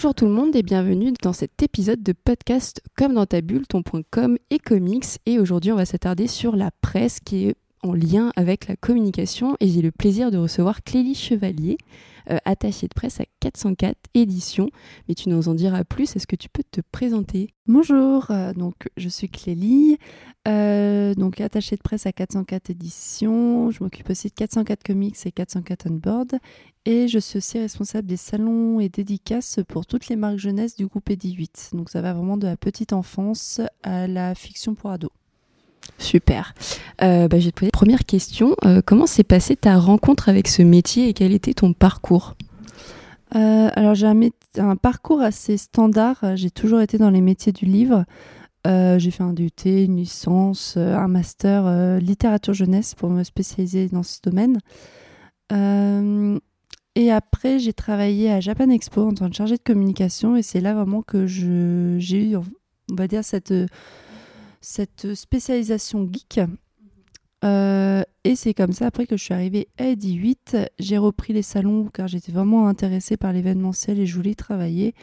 Bonjour tout le monde et bienvenue dans cet épisode de podcast Comme dans ta bulle, ton point com et comics. Et aujourd'hui, on va s'attarder sur la presse qui est en lien avec la communication et j'ai le plaisir de recevoir Clélie Chevalier, euh, attachée de presse à 404 éditions. Mais tu nous en diras plus, est-ce que tu peux te présenter? Bonjour, euh, donc je suis Clélie, euh, donc attachée de presse à 404 éditions. Je m'occupe aussi de 404 comics et 404 on board et je suis aussi responsable des salons et dédicaces pour toutes les marques jeunesse du groupe Edi8. Donc ça va vraiment de la petite enfance à la fiction pour ados. Super. Euh, bah, je vais te poser première question. Euh, comment s'est passée ta rencontre avec ce métier et quel était ton parcours? Euh, Alors j'ai un, parcours assez standard. J'ai toujours été dans les métiers du livre. j'ai fait un DUT, une licence, un master littérature jeunesse pour me spécialiser dans ce domaine. et après, j'ai travaillé à Japan Expo en tant que chargée de communication et c'est là vraiment que j'ai eu, on va dire, cette cette spécialisation geek. Euh, et c'est comme ça, après que je suis arrivée à Eddy 8, j'ai repris les salons car j'étais vraiment intéressée par l'événementiel et je voulais travailler.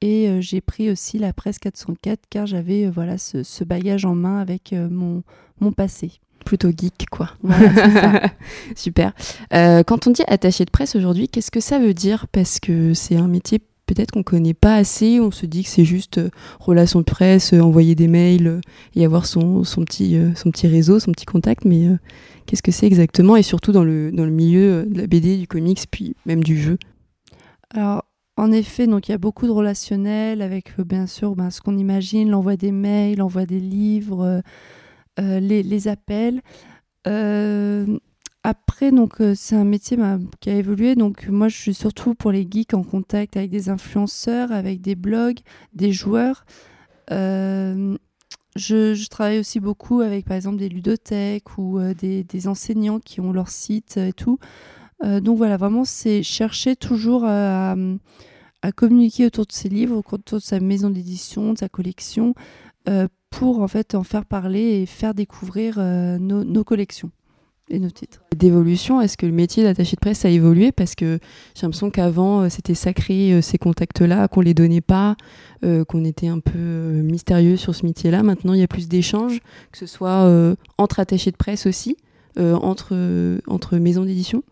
Et euh, j'ai pris aussi la presse 404 car j'avais euh, voilà ce, bagage en main avec mon, mon passé. Plutôt geek, quoi. Voilà, Super. quand on dit attaché de presse aujourd'hui, qu'est-ce que ça veut dire? Parce que c'est un métier peut-être qu'on connaît pas assez, on se dit que c'est juste euh, relation de presse, euh, envoyer des mails euh, et avoir son, petit, réseau, son petit contact, mais qu'est-ce que c'est exactement? Et surtout dans le, dans le milieu de la BD, du comics, puis même du jeu Alors, en effet, donc il y a beaucoup de relationnel avec bien sûr ben, ce qu'on imagine, l'envoi des mails, l'envoi des livres, les, appels. Après, donc, euh, c'est un métier bah, qui a évolué. Donc, moi, je suis surtout pour les geeks en contact avec des influenceurs, avec des blogs, des joueurs. Euh, je, travaille aussi beaucoup avec, par exemple, des ludothèques ou euh, des, enseignants qui ont leur site et tout. donc, voilà, vraiment, c'est chercher toujours à, communiquer autour de ses livres, autour de sa maison d'édition, de sa collection, pour en fait en faire parler et faire découvrir nos collections et nos titres. D'évolution, est-ce que le métier d'attaché de presse a évolué? Parce que j'ai l'impression qu'avant, euh, c'était sacré euh, ces contacts-là, qu'on les donnait pas, euh, qu'on était un peu mystérieux sur ce métier-là. Maintenant, il y a plus d'échanges, que ce soit entre attachés de presse aussi, entre, entre maisons d'édition.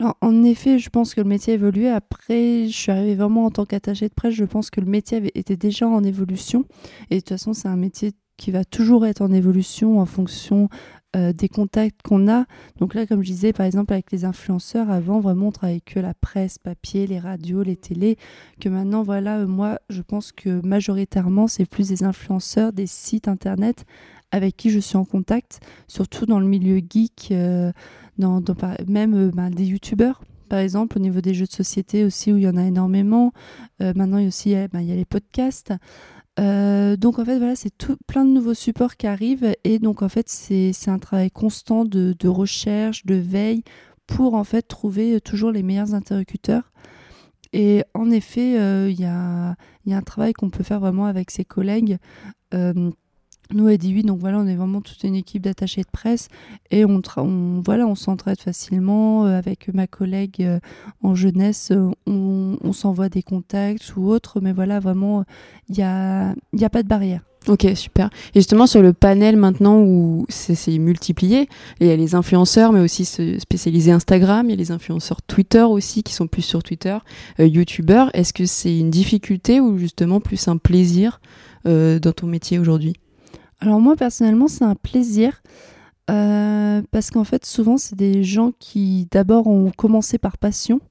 Alors, en effet, je pense que le métier a évolué. Après, je suis arrivée vraiment en tant qu'attaché de presse. Je pense que le métier était déjà en évolution. Et de toute façon, c'est un métier qui va toujours être en évolution en fonction euh, des contacts qu'on a. Donc là, comme je disais, par exemple, avec les influenceurs, avant, vraiment, on travaillait que la presse, papier, les radios, les télés, que maintenant, voilà, euh, moi, je pense que majoritairement, c'est plus des influenceurs, des sites internet avec qui je suis en contact, surtout dans le milieu geek, euh, dans, même ben, des youtubeurs par exemple, au niveau des jeux de société aussi, où il y en a énormément. maintenant, il y a aussi ben, il y a les podcasts. Euh, donc en fait voilà c'est tout plein de nouveaux supports qui arrivent et donc en fait c'est un travail constant de, recherche, de veille pour en fait trouver toujours les meilleurs interlocuteurs. Et en effet euh, il y, a, un travail qu'on peut faire vraiment avec ses collègues. Euh, nous, à 18, donc voilà, on est vraiment toute une équipe d'attachés de presse et on, voilà, on s'entraide facilement euh, avec ma collègue euh, en jeunesse. Euh, on, s'envoie des contacts ou autres, mais voilà, vraiment, il n'y a, y a pas de barrière. Ok, super. Et justement, sur le panel maintenant où c'est multiplié, il y a les influenceurs, mais aussi spécialisés Instagram, il y a les influenceurs Twitter aussi, qui sont plus sur Twitter, YouTubeurs. Est-ce que c'est une difficulté ou justement plus un plaisir dans ton métier aujourd'hui? Alors moi personnellement c'est un plaisir euh, parce qu'en fait souvent c'est des gens qui d'abord ont commencé par passion.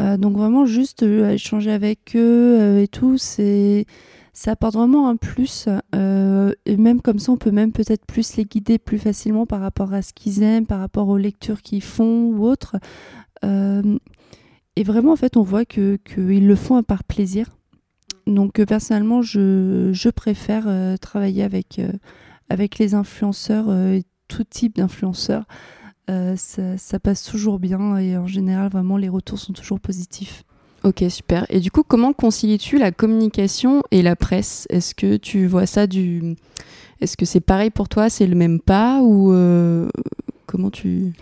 Euh, donc vraiment juste euh, échanger avec eux et tout, c'est ça apporte vraiment un plus. et même comme ça on peut même peut-être plus les guider plus facilement par rapport à ce qu'ils aiment, par rapport aux lectures qu'ils font ou autres. et vraiment en fait on voit qu'ils le font par plaisir. Donc euh, personnellement, je, préfère euh, travailler avec, euh, avec les influenceurs, tout type d'influenceurs. Ça, passe toujours bien et en général, vraiment, les retours sont toujours positifs. Ok, super. Et du coup, comment concilies-tu la communication et la presse? Est-ce que tu vois ça du... Est-ce que c'est pareil pour toi C'est le même pas ou comment tu...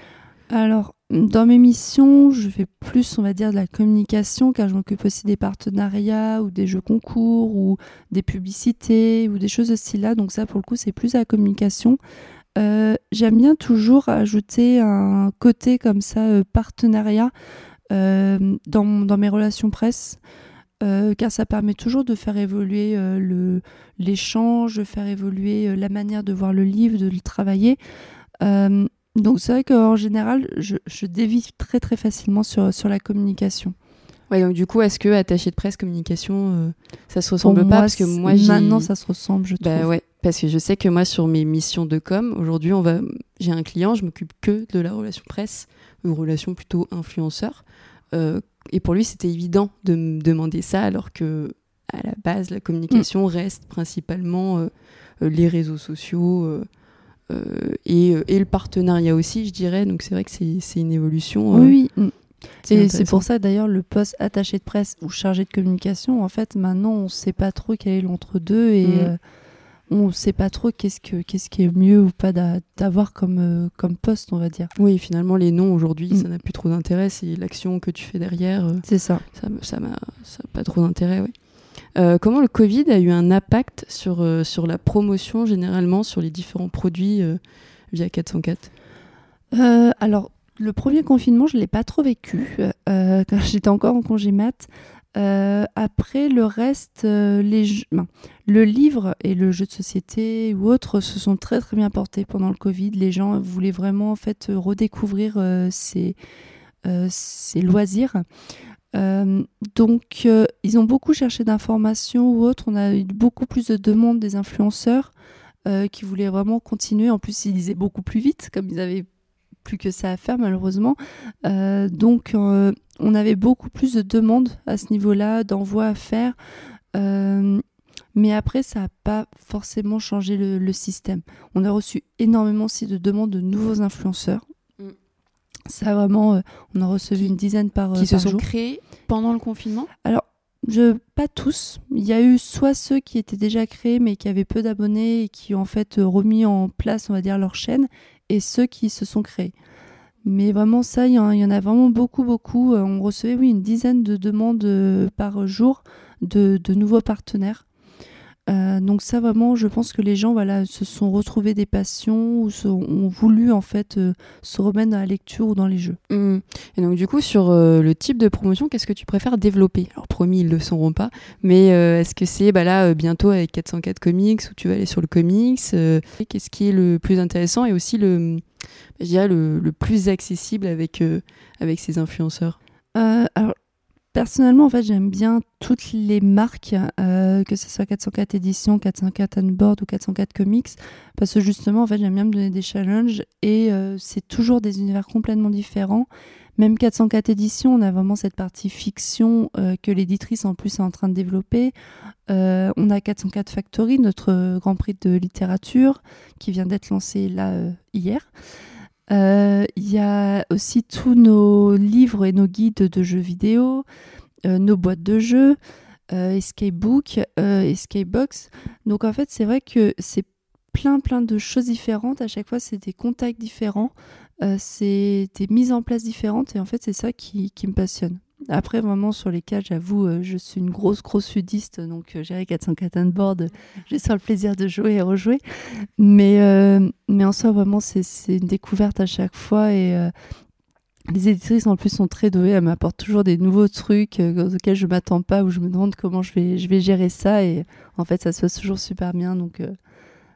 Alors, dans mes missions, je fais plus, on va dire, de la communication, car je m'occupe aussi des partenariats ou des jeux concours ou des publicités ou des choses de ce style-là. Donc ça, pour le coup, c'est plus la communication. Euh, j'aime bien toujours ajouter un côté comme ça, euh, partenariat, euh, dans, mes relations presse. car ça permet toujours de faire évoluer l'échange, de faire évoluer la manière de voir le livre, de le travailler. Donc c'est vrai qu'en général, je, je, dévie très très facilement sur, sur la communication. Ouais, donc du coup, est-ce que attaché de presse, communication, euh, ça se ressemble pas Parce que moi, maintenant, ça se ressemble, je bah, trouve. Ouais, parce que je sais que moi, sur mes missions de com, aujourd'hui, on va, j'ai un client, je m'occupe que de la relation presse, ou relation plutôt influenceur. Euh, et pour lui, c'était évident de me demander ça, alors que à la base, la communication mm. reste principalement euh, les réseaux sociaux. Euh, et, euh, et, le partenariat aussi, je dirais. Donc c'est vrai que c'est une évolution. Euh, oui. C'est pour ça d'ailleurs le poste attaché de presse ou chargé de communication, en fait, maintenant on ne sait pas trop quel est l'entre-deux et mm. on ne sait pas trop qu'est-ce, que, qu'est-ce qui est mieux ou pas d'avoir comme, comme poste, on va dire. Oui, finalement, les noms aujourd'hui, mm. ça n'a plus trop d'intérêt, c'est l'action que tu fais derrière. c'est ça. Ça n'a pas trop d'intérêt, oui. Euh, comment le Covid a eu un impact sur, euh, la promotion généralement, sur les différents produits euh, via 404 Alors, le premier confinement, je ne l'ai pas trop vécu quand j'étais encore en congé mat. après, le reste, les le livre et le jeu de société ou autres se sont très très bien portés pendant le Covid. Les gens voulaient vraiment en fait redécouvrir ces, ces loisirs. Euh, donc, euh, ils ont beaucoup cherché d'informations ou autres. On a eu beaucoup plus de demandes des influenceurs euh, qui voulaient vraiment continuer. En plus, ils lisaient beaucoup plus vite, comme ils avaient plus que ça à faire, malheureusement. donc, on avait beaucoup plus de demandes à ce niveau-là, d'envois à faire. mais après, ça n'a pas forcément changé le, le, système. On a reçu énormément aussi de demandes de nouveaux influenceurs. Ça vraiment, euh, on a reçu une dizaine par Qui se sont créés pendant le confinement? Alors, je, pas tous. Il y a eu soit ceux qui étaient déjà créés mais qui avaient peu d'abonnés et qui ont en fait euh, remis en place, on va dire, leur chaîne, et ceux qui se sont créés. Mais vraiment, ça, il y, en a vraiment beaucoup, beaucoup. Euh, on recevait, oui, une dizaine de demandes par jour de, de nouveaux partenaires. Euh, donc ça vraiment, je pense que les gens voilà se sont retrouvés des passions ou ont voulu en fait euh, se remettre dans la lecture ou dans les jeux. Mmh. Et donc du coup sur euh, le type de promotion, qu'est-ce que tu préfères développer? Alors promis, ils le sauront pas, mais est-ce que c'est bah là bientôt avec 404 comics où tu vas aller sur le comics Qu'est-ce qui est le plus intéressant et aussi le, je dirais le, le plus accessible avec avec ces influenceurs? Alors Personnellement, en fait, j'aime bien toutes les marques, euh, que ce soit 404 éditions, 404 Unboard ou 404 Comics, parce que justement, en fait, j'aime bien me donner des challenges et euh, c'est toujours des univers complètement différents. Même 404 éditions, on a vraiment cette partie fiction euh, que l'éditrice en plus est en train de développer. on a 404 Factory, notre Grand Prix de littérature, qui vient d'être lancé là hier. Euh, il y a aussi tous nos livres et nos guides de jeux vidéo, euh, nos boîtes de jeux, euh, Escape Book, Escape Box. Donc en fait, c'est vrai que c'est plein plein de choses différentes. À chaque fois, c'est des contacts différents, c'est des mises en place différentes. Et en fait, c'est ça qui, qui me passionne. Après, vraiment, sur les cas, j'avoue, euh, je suis une grosse, grosse sudiste, donc euh, j'irai 404 on board, j'ai sur le plaisir de jouer et rejouer. Mais, euh, mais en soi, vraiment, c'est une découverte à chaque fois et les éditrices, en plus, sont très douées. Elles m'apportent toujours des nouveaux trucs auxquels je ne m'attends pas, où je me demande comment je vais, je vais gérer ça. Et en fait, ça se passe toujours super bien. Donc,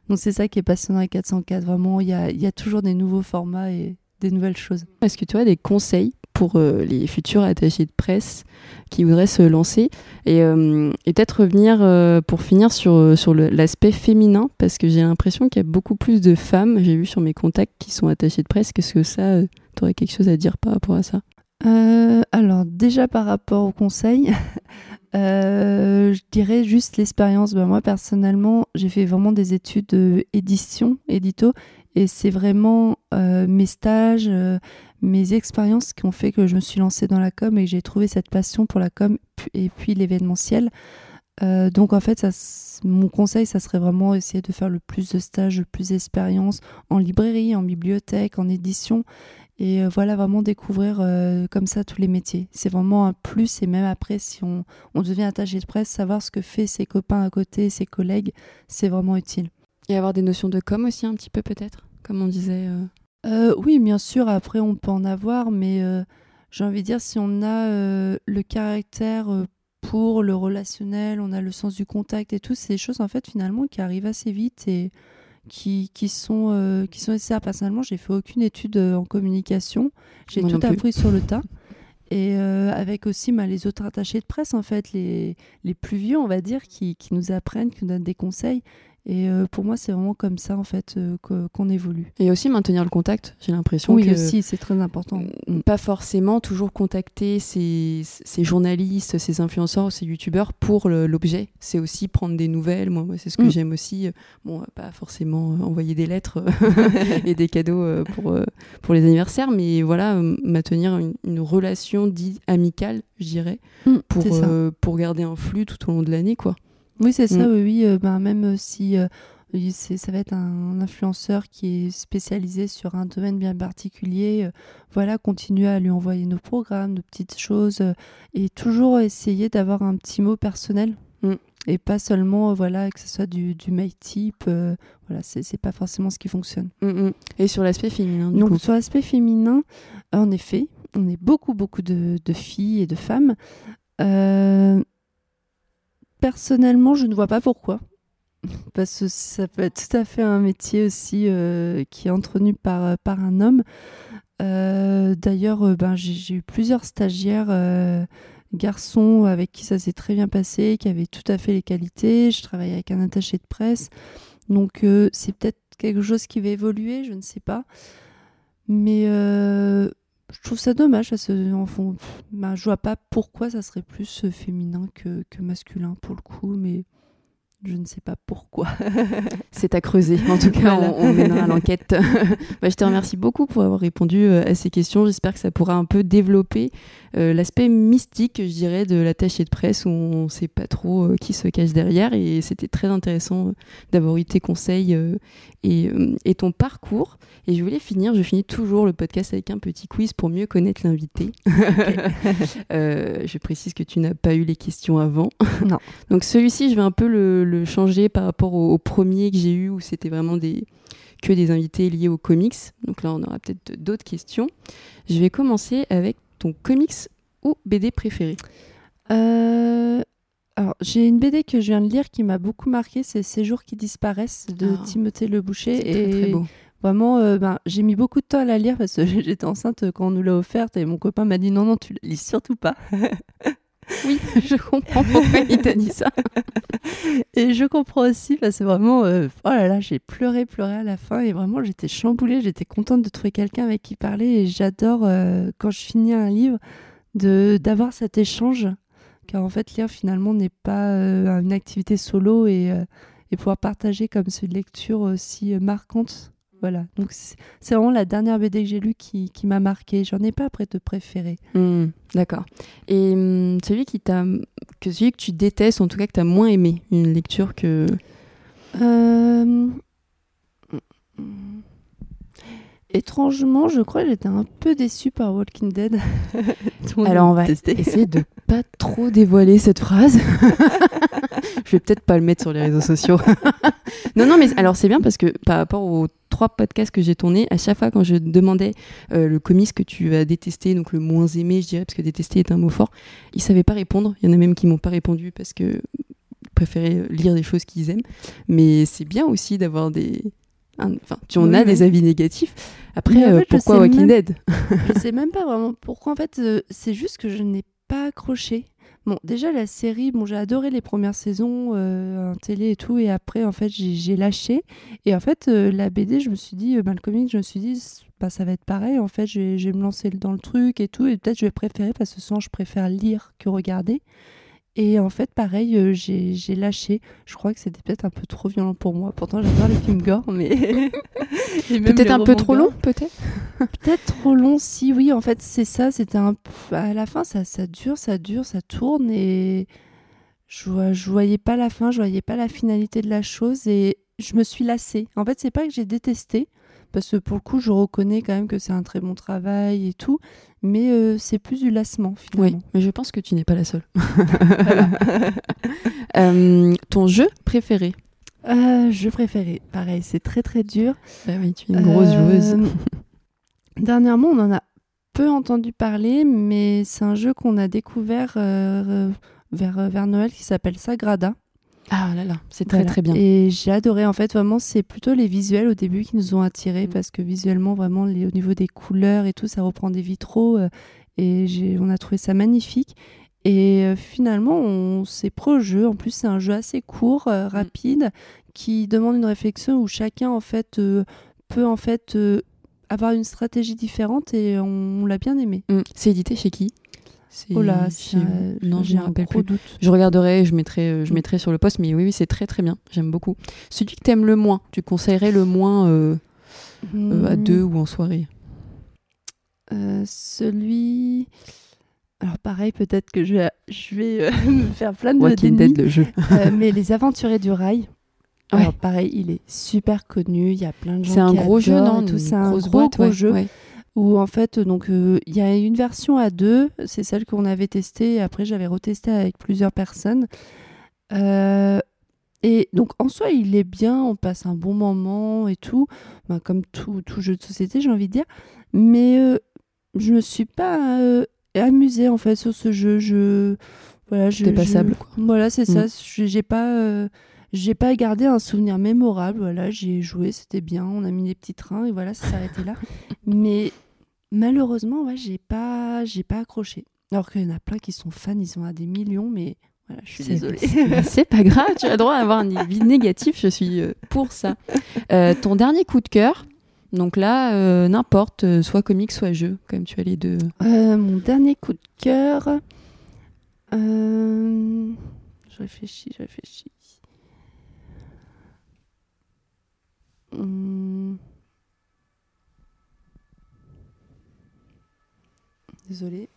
donc c'est ça qui est passionnant avec 404. Vraiment, il y a, y a toujours des nouveaux formats et des nouvelles choses. Est-ce que tu as des conseils pour euh, les futurs attachés de presse qui voudraient se lancer. Et, euh, peut-être revenir euh, pour finir sur, sur l'aspect féminin, parce que j'ai l'impression qu'il y a beaucoup plus de femmes, j'ai vu sur mes contacts, qui sont attachées de presse. Qu'est-ce que ça, tu aurais quelque chose à dire par rapport à ça? Alors, déjà par rapport au conseil, je dirais juste l'expérience. Ben, moi, personnellement, j'ai fait vraiment des études d'édition, édito, et c'est vraiment mes stages, mes expériences qui ont fait que je me suis lancée dans la com et j'ai trouvé cette passion pour la com et puis l'événementiel. Euh, donc en fait, ça, mon conseil, ça serait vraiment essayer de faire le plus de stages, le plus d'expériences en librairie, en bibliothèque, en édition Et euh, voilà, vraiment découvrir euh, comme ça tous les métiers. C'est vraiment un plus. Et même après, si on, on devient attaché de presse, savoir ce que fait ses copains à côté, ses collègues, c'est vraiment utile. Et avoir des notions de com aussi un petit peu peut-être, comme on disait. Euh. Oui, bien sûr, après on peut en avoir, mais euh, j'ai envie de dire, si on a euh, le caractère pour le relationnel, on a le sens du contact et tout, c'est des choses en fait finalement qui arrivent assez vite et qui, qui, sont, qui sont nécessaires. Personnellement, j'ai fait aucune étude en communication, j'ai tout appris sur le tas. Et euh, avec aussi bah, les autres attachés de presse, en fait, les, les plus vieux, on va dire, qui, qui nous apprennent, qui nous donnent des conseils. Et euh, pour moi, c'est vraiment comme ça, en fait, euh, qu'on évolue. Et aussi maintenir le contact, j'ai l'impression Oui, que aussi, c'est très important. Pas forcément toujours contacter ces, ces journalistes, ces influenceurs, ces youtubeurs pour l'objet. C'est aussi prendre des nouvelles. Moi, c'est ce que Mm. j'aime aussi. Bon, pas forcément envoyer des lettres et des cadeaux euh, pour, pour les anniversaires, mais voilà, maintenir une, une relation dite amicale, je dirais, Mm, pour, euh, pour garder un flux tout au long de l'année, quoi. Oui, c'est ça, Mm. oui, oui. euh, ben, même euh, si euh, ça va être un influenceur qui est spécialisé sur un domaine bien particulier, euh, voilà, continuer à lui envoyer nos programmes, nos petites choses, et toujours essayer d'avoir un petit mot personnel. Mm. Et pas seulement, voilà, que ce soit du, du mail type, voilà, c'est c'est pas forcément ce qui fonctionne. Mm, mm. Et sur l'aspect féminin, du Donc coup. sur l'aspect féminin, en effet, on est beaucoup, beaucoup de, de filles et de femmes. Euh, personnellement, je ne vois pas pourquoi. Parce que ça peut être tout à fait un métier aussi euh, qui est entretenu par, par un homme. Euh, D'ailleurs, euh, ben, j'ai eu plusieurs stagiaires euh, garçons avec qui ça s'est très bien passé, qui avaient tout à fait les qualités. Je travaille avec un attaché de presse. Donc euh, c'est peut-être quelque chose qui va évoluer, je ne sais pas. Mais euh, je trouve ça dommage. Ça se, en fond, ben, je vois pas pourquoi ça serait plus euh, féminin que masculin pour le coup, mais je ne sais pas pourquoi. C'est à creuser. En tout cas, Voilà. on, on mènera l'enquête. Bah, je te remercie beaucoup pour avoir répondu euh, à ces questions. J'espère que ça pourra un peu développer euh, l'aspect mystique, je dirais, de l'attaché de presse où on ne sait pas trop euh, qui se cache derrière. Et c'était très intéressant d'avoir eu tes conseils euh, et, et ton parcours. Et je voulais finir, je finis toujours le podcast avec un petit quiz pour mieux connaître l'invité. Je précise que tu n'as pas eu les questions avant. Non. Donc celui-ci, je vais un peu le, le changer par rapport au, au premier que j'ai eu où c'était vraiment des, que des invités liés aux comics. Donc là, on aura peut-être d'autres questions. Je vais commencer avec ton comics ou BD préféré. Euh, alors, j'ai une BD que je viens de lire qui m'a beaucoup marqué, c'est Ces jours qui disparaissent de Ah. Timothée Le Boucher. C'est très, beau. Vraiment, euh, ben, j'ai mis beaucoup de temps à la lire parce que j'étais enceinte quand on nous l'a offerte et mon copain m'a dit non, non, tu la lis surtout pas. Oui, je comprends pourquoi il t'a dit ça. Et je comprends aussi parce que vraiment, euh, oh là là, j'ai pleuré, pleuré à la fin et vraiment j'étais chamboulée, j'étais contente de trouver quelqu'un avec qui parler et j'adore euh, quand je finis un livre de d'avoir cet échange car en fait lire finalement n'est pas euh, une activité solo et, et pouvoir partager comme c'est une lecture aussi marquante. Voilà, donc c'est vraiment la dernière BD que j'ai lue qui, qui m'a marqué. J'en ai pas après de préféré. Hmm, D'accord. Et hum, celui qui t'a, que celui que tu détestes, en tout cas que tu as moins aimé, une lecture que. Euh, Étrangement, je crois que j'étais un peu déçue par Walking Dead. Alors on va essayer de pas trop dévoiler cette phrase. je vais peut-être pas le mettre sur les réseaux sociaux. non, non, mais alors c'est bien parce que par rapport aux trois podcasts que j'ai tournés, à chaque fois quand je demandais euh, le comics que tu as détesté, donc le moins aimé, je dirais, parce que détester est un mot fort, ils savaient pas répondre. Il y en a même qui m'ont pas répondu parce que préféraient lire des choses qu'ils aiment. Mais c'est bien aussi d'avoir des. Enfin, tu en Oui, as oui. des avis négatifs. Après, en euh, fait, pourquoi Walking même- Dead? Je sais même pas vraiment pourquoi. En fait, euh, c'est juste que je n'ai pas accroché. Bon, déjà la série, bon, j'ai adoré les premières saisons euh, télé et tout, et après, en fait, j'ai lâché. Et en fait, euh, la BD, je me suis dit, euh, bah, le comic, je me suis dit, bah, ça va être pareil. En fait, je vais, je vais me lancer dans le truc et tout, et peut-être je vais préférer parce que souvent, je préfère lire que regarder. Et en fait, pareil, euh, j'ai j'ai lâché. Je crois que c'était peut-être un peu trop violent pour moi. Pourtant, j'adore les films gore, mais Peut-être un peu trop gore. long, peut-être? Peut-être trop long, si oui, en fait, c'est ça. C'était un à la fin, ça, ça dure, ça dure, ça tourne et je, je voyais pas la fin, je voyais pas la finalité de la chose et je me suis lassée. En fait, c'est pas que j'ai détesté, parce que pour le coup, je reconnais quand même que c'est un très bon travail et tout, mais euh, c'est plus du lassement finalement. Oui, mais je pense que tu n'es pas la seule. Euh, ton jeu préféré? Euh, jeu préféré, pareil, c'est très très dur. Bah oui, tu es une grosse joueuse. Dernièrement, on en a peu entendu parler, mais c'est un jeu qu'on a découvert vers, vers Noël qui s'appelle Sagrada. Ah là là, c'est très Voilà. très bien. Et j'ai adoré. En fait, vraiment, c'est plutôt les visuels au début qui nous ont attirés Mm. parce que visuellement, vraiment, les- au niveau des couleurs et tout, ça reprend des vitraux. euh, et on a trouvé ça magnifique. Et euh, finalement, on s'est pris au jeu. En plus, c'est un jeu assez court, euh, rapide, qui demande une réflexion où chacun, en fait, peut en fait avoir une stratégie différente et on, on l'a bien aimé. Mm. C'est édité chez qui? Oh là, non, je j'ai me un rappelle plus. doute. Je regarderai, je mettrai, euh, je Mm. mettrai sur le post, mais oui, oui, c'est très très bien. J'aime beaucoup. Celui que t'aimes le moins, tu conseillerais le moins euh, euh, à deux ou en soirée? Euh, celui. Alors pareil, peut-être que je vais, je vais me faire plein de Walking Dead, le jeu. mais Les Aventuriers du Rail. Ouais. Alors pareil, il est super connu, il y a plein de gens C'est un qui gros jeu, non? tout. C'est un gros, boîte, gros ouais, jeu ouais. Où en fait, donc euh, il y a une version à deux, c'est celle qu'on avait testée, et après j'avais retesté avec plusieurs personnes. Euh, et donc en soi, il est bien, on passe un bon moment et tout, Ben, comme tout, tout jeu de société, j'ai envie de dire. Mais euh, je me suis pas euh, amusée en fait sur ce jeu. Je voilà, je, passable, je- quoi. Voilà, c'est ça. Mm. J'ai pas, euh, j'ai pas gardé un souvenir mémorable. Voilà, j'y ai joué, c'était bien. On a mis des petits trains et voilà, ça s'arrêtait là. Mais malheureusement, ouais, j'ai pas, j'ai pas accroché. Alors qu'il y en a plein qui sont fans, ils sont à des millions, mais voilà, je suis C'est- désolée. c'est- pas grave, tu as le droit d'avoir un avis négatif, je suis euh, pour ça. Euh, ton dernier coup de cœur, donc là, euh, n'importe, soit comique, soit jeu, comme tu as les deux. Euh, mon dernier coup de cœur. euh, Je réfléchis, je réfléchis. Désolée.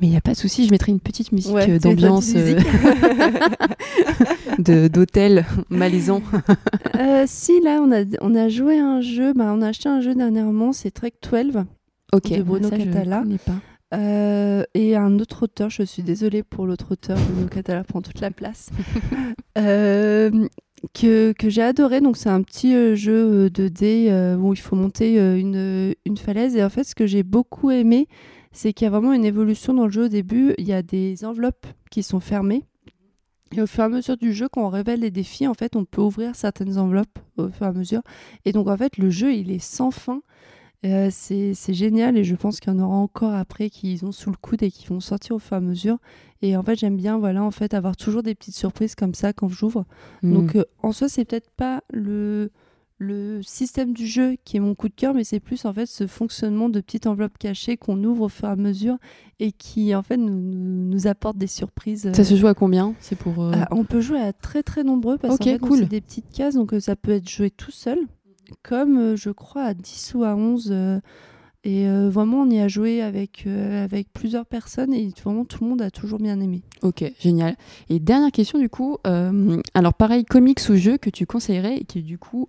Mais il n'y a pas de souci, je mettrai une petite musique Ouais, euh, d'ambiance, euh, de- d'hôtel malaisant. Euh, si, là, on a, on a joué un jeu. Bah, on a acheté un jeu dernièrement, c'est Trek 12. Ok, De Bruno ça, Catala. pas. Euh, et un autre auteur, je suis désolée pour l'autre auteur, Bruno Catala prend toute la place, euh, que, que j'ai adoré. Donc c'est un petit jeu 2D euh, où il faut monter une, une falaise. Et en fait, ce que j'ai beaucoup aimé, c'est qu'il y a vraiment une évolution dans le jeu. Au début, il y a des enveloppes qui sont fermées. Et au fur et à mesure du jeu, quand on révèle les défis, en fait, on peut ouvrir certaines enveloppes au fur et à mesure. Et donc, en fait, le jeu, il est sans fin. Euh, c'est génial et je pense qu'il y en aura encore après qui ont sous le coude et qui vont sortir au fur et à mesure. Et en fait, j'aime bien voilà, en fait, avoir toujours des petites surprises comme ça quand j'ouvre. Mm. Donc, euh, en soi, c'est peut-être pas le, le système du jeu qui est mon coup de cœur, mais c'est plus en fait ce fonctionnement de petites enveloppes cachées qu'on ouvre au fur et à mesure et qui en fait nous, nous, nous apporte des surprises. Ça se joue à combien? C'est pour. euh, Ah, on peut jouer à très très nombreux parce Ok, qu'en fait, donc, cool. c'est des petites cases, donc euh, ça peut être joué tout seul, comme euh, je crois à 10 ou à 11. euh, et euh, vraiment, on y a joué avec, euh, avec plusieurs personnes et vraiment tout le monde a toujours bien aimé. Ok, génial. Et dernière question du coup, euh, alors pareil, comics ou jeu que tu conseillerais et qui du coup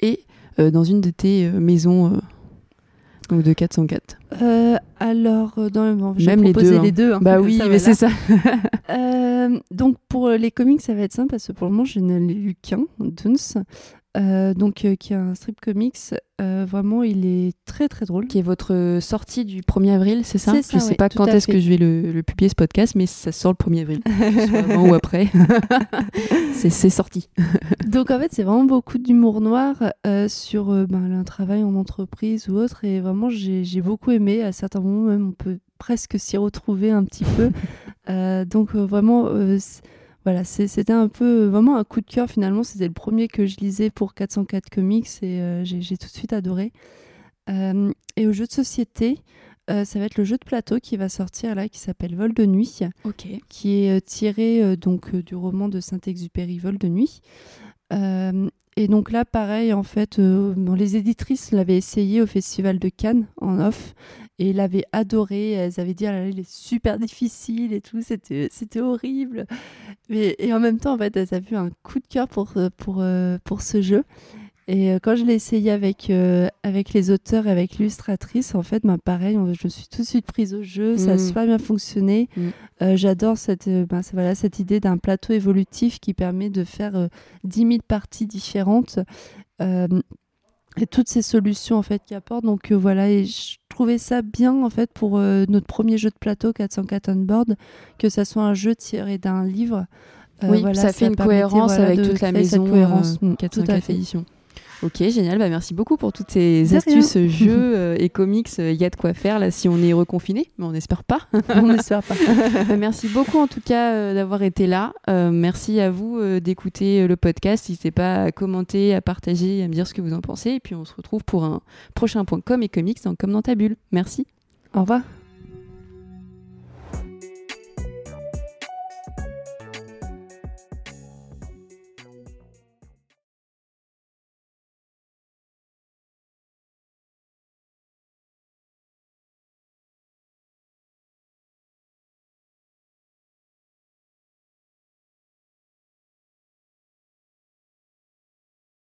est euh, dans une de tes euh, maisons euh, ou de 404 Euh, alors, euh, dans bon, j'ai Même les deux, hein. les deux. hein, Bah comme oui, ça, mais voilà. c'est ça. Euh, donc pour les comics, ça va être simple parce que pour le moment, je n'ai lu qu'un, Duns, euh, donc euh, qui est un strip comics. Euh, vraiment, il est très très drôle. qui est votre sortie du 1er avril, c'est ça? Je sais ouais, pas quand est-ce que je vais le, le publier ce podcast, mais ça sort le 1er avril. Avant ou après. c'est sorti. Donc en fait, c'est vraiment beaucoup d'humour noir sur euh, ben, un travail en entreprise ou autre. Et vraiment, j'ai beaucoup aimé. À certains moments, même, on peut presque s'y retrouver un petit peu. Donc vraiment, voilà, c'était un peu euh, vraiment un coup de cœur finalement. C'était le premier que je lisais pour 404 Comics et euh, j'ai tout de suite adoré. Euh, et au jeu de société, euh, ça va être le jeu de plateau qui va sortir là, qui s'appelle Vol de nuit Ok. qui est tiré donc du roman de Saint-Exupéry Vol de nuit. Et donc là, pareil, en fait, euh, les éditrices l'avaient essayé au Festival de Cannes en off et l'avaient adoré. Elles avaient dit, ah là il est super difficile et tout, c'était c'était horrible. Mais, et en même temps, en fait, elles avaient eu un coup de cœur pour, euh, pour, euh, pour ce jeu. Et euh, quand je l'ai essayé avec, euh, avec les auteurs et avec l'illustratrice, en fait, ben, pareil, je me suis tout de suite prise au jeu, ça a Mm. super bien fonctionné. Mm. Euh, J'adore cette, c'est- voilà, cette idée d'un plateau évolutif qui permet de faire euh, 10 000 parties différentes. Et toutes ces solutions en fait qui apportent donc voilà et je trouvais ça bien en fait pour notre premier jeu de plateau 404 on board que ça soit un jeu tiré d'un livre oui, voilà, ça fait une cohérence voilà, avec toute la créer cette maison. cohérence Mm, tout à 404 fait éditions. Ok, génial. Bah, merci beaucoup pour toutes ces astuces, jeux euh, et comics. Il y a de quoi faire là si on est reconfiné, mais on n'espère pas. on n'espère pas Bah, merci beaucoup en tout cas euh, d'avoir été là. Euh, merci à vous euh, d'écouter euh, le podcast. N'hésitez pas à commenter, à partager, à me dire ce que vous en pensez. Et puis on se retrouve pour un prochain point com et comics dans Comme dans ta bulle. Merci. au revoir